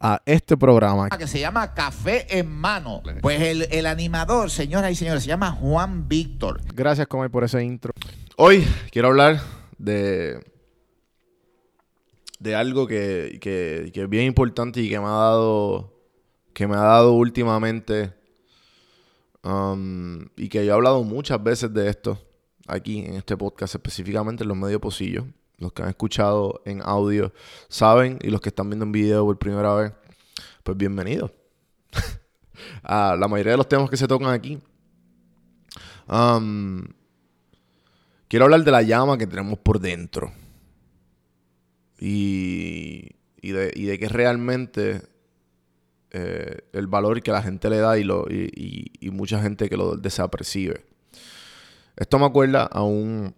a este programa. Que se llama Café en Mano. Pues el, animador, señoras y señores, se llama Juan Víctor. Gracias, Comay, por ese intro. Hoy quiero hablar de. de algo que, que, que, es bien importante y que me ha dado. que me ha dado últimamente. Um, y que yo he hablado muchas veces de esto aquí en este podcast, específicamente en los medios posillos los que han escuchado en audio saben y los que están viendo en video por primera vez, pues bienvenidos a la mayoría de los temas que se tocan aquí. Quiero hablar de la llama que tenemos por dentro y, y, de, y de, que realmente eh, el valor que la gente le da y, lo, y mucha gente que lo desapercibe. Esto me acuerda a un,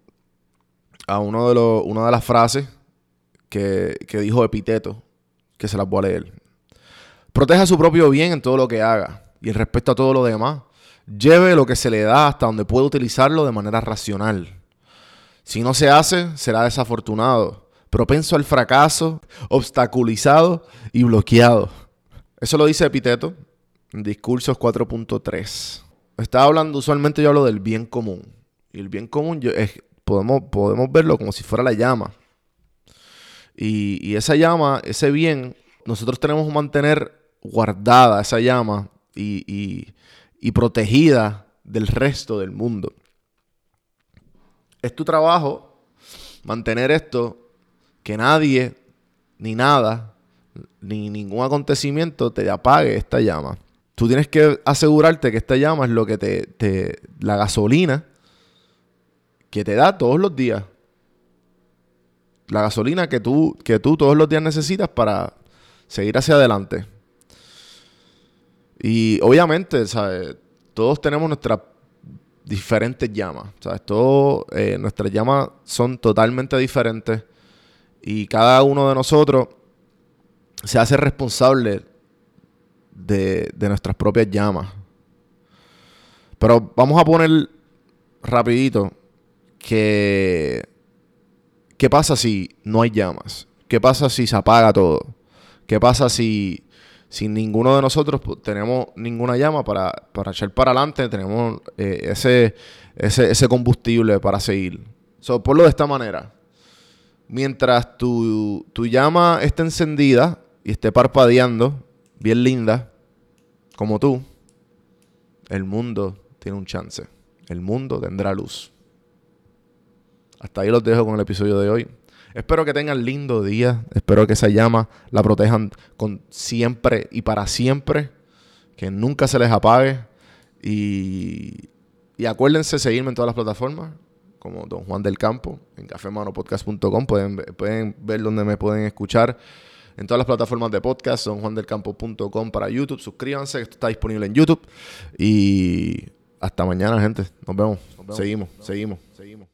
a uno de los, una de las frases que, dijo Epiteto, que se las voy a leer. Proteja su propio bien en todo lo que haga y en respecto a todo lo demás. Lleve lo que se le da hasta donde pueda utilizarlo de manera racional. Si no se hace, será desafortunado, propenso al fracaso, obstaculizado y bloqueado. Eso lo dice Epiteto en Discursos 4.3. Estaba hablando, usualmente yo hablo del bien común. Y el bien común es, podemos, verlo como si fuera la llama. Y, esa llama, ese bien, nosotros tenemos que mantener guardada esa llama y, y protegida del resto del mundo. Es tu trabajo mantener esto, que nadie, ni nada, ni ningún acontecimiento te apague esta llama. Tú tienes que asegurarte que esta llama es lo que te, te la gasolina que te da todos los días. La gasolina que tú, que tú todos los días necesitas para seguir hacia adelante. Y obviamente, ¿sabes? Todos tenemos nuestras diferentes llamas. Todos, eh, nuestras llamas son totalmente diferentes. Y cada uno de nosotros se hace responsable de, de nuestras propias llamas. Pero vamos a poner rapidito que... ¿Qué pasa si no hay llamas? ¿Qué pasa si se apaga todo? ¿Qué pasa si, sin ninguno de nosotros pues, tenemos ninguna llama para, para echar para adelante? Tenemos eh, ese, ese, combustible para seguir. So, ponlo de esta manera. Mientras tu, tu llama esté encendida y esté parpadeando, bien linda, como tú, el mundo tiene un chance. El mundo tendrá luz. Hasta ahí los dejo con el episodio de hoy. Espero que tengan lindo día. Espero que esa llama la protejan con siempre y para siempre. Que nunca se les apague. Y, y acuérdense seguirme en todas las plataformas. Como Don Juan del Campo. En cafemanopodcast.com. Pueden, pueden ver donde me pueden escuchar. En todas las plataformas de podcast. donjuandelcampo.com para YouTube. Suscríbanse. Esto está disponible en YouTube. Y hasta mañana, gente. Nos vemos. Seguimos, seguimos, seguimos.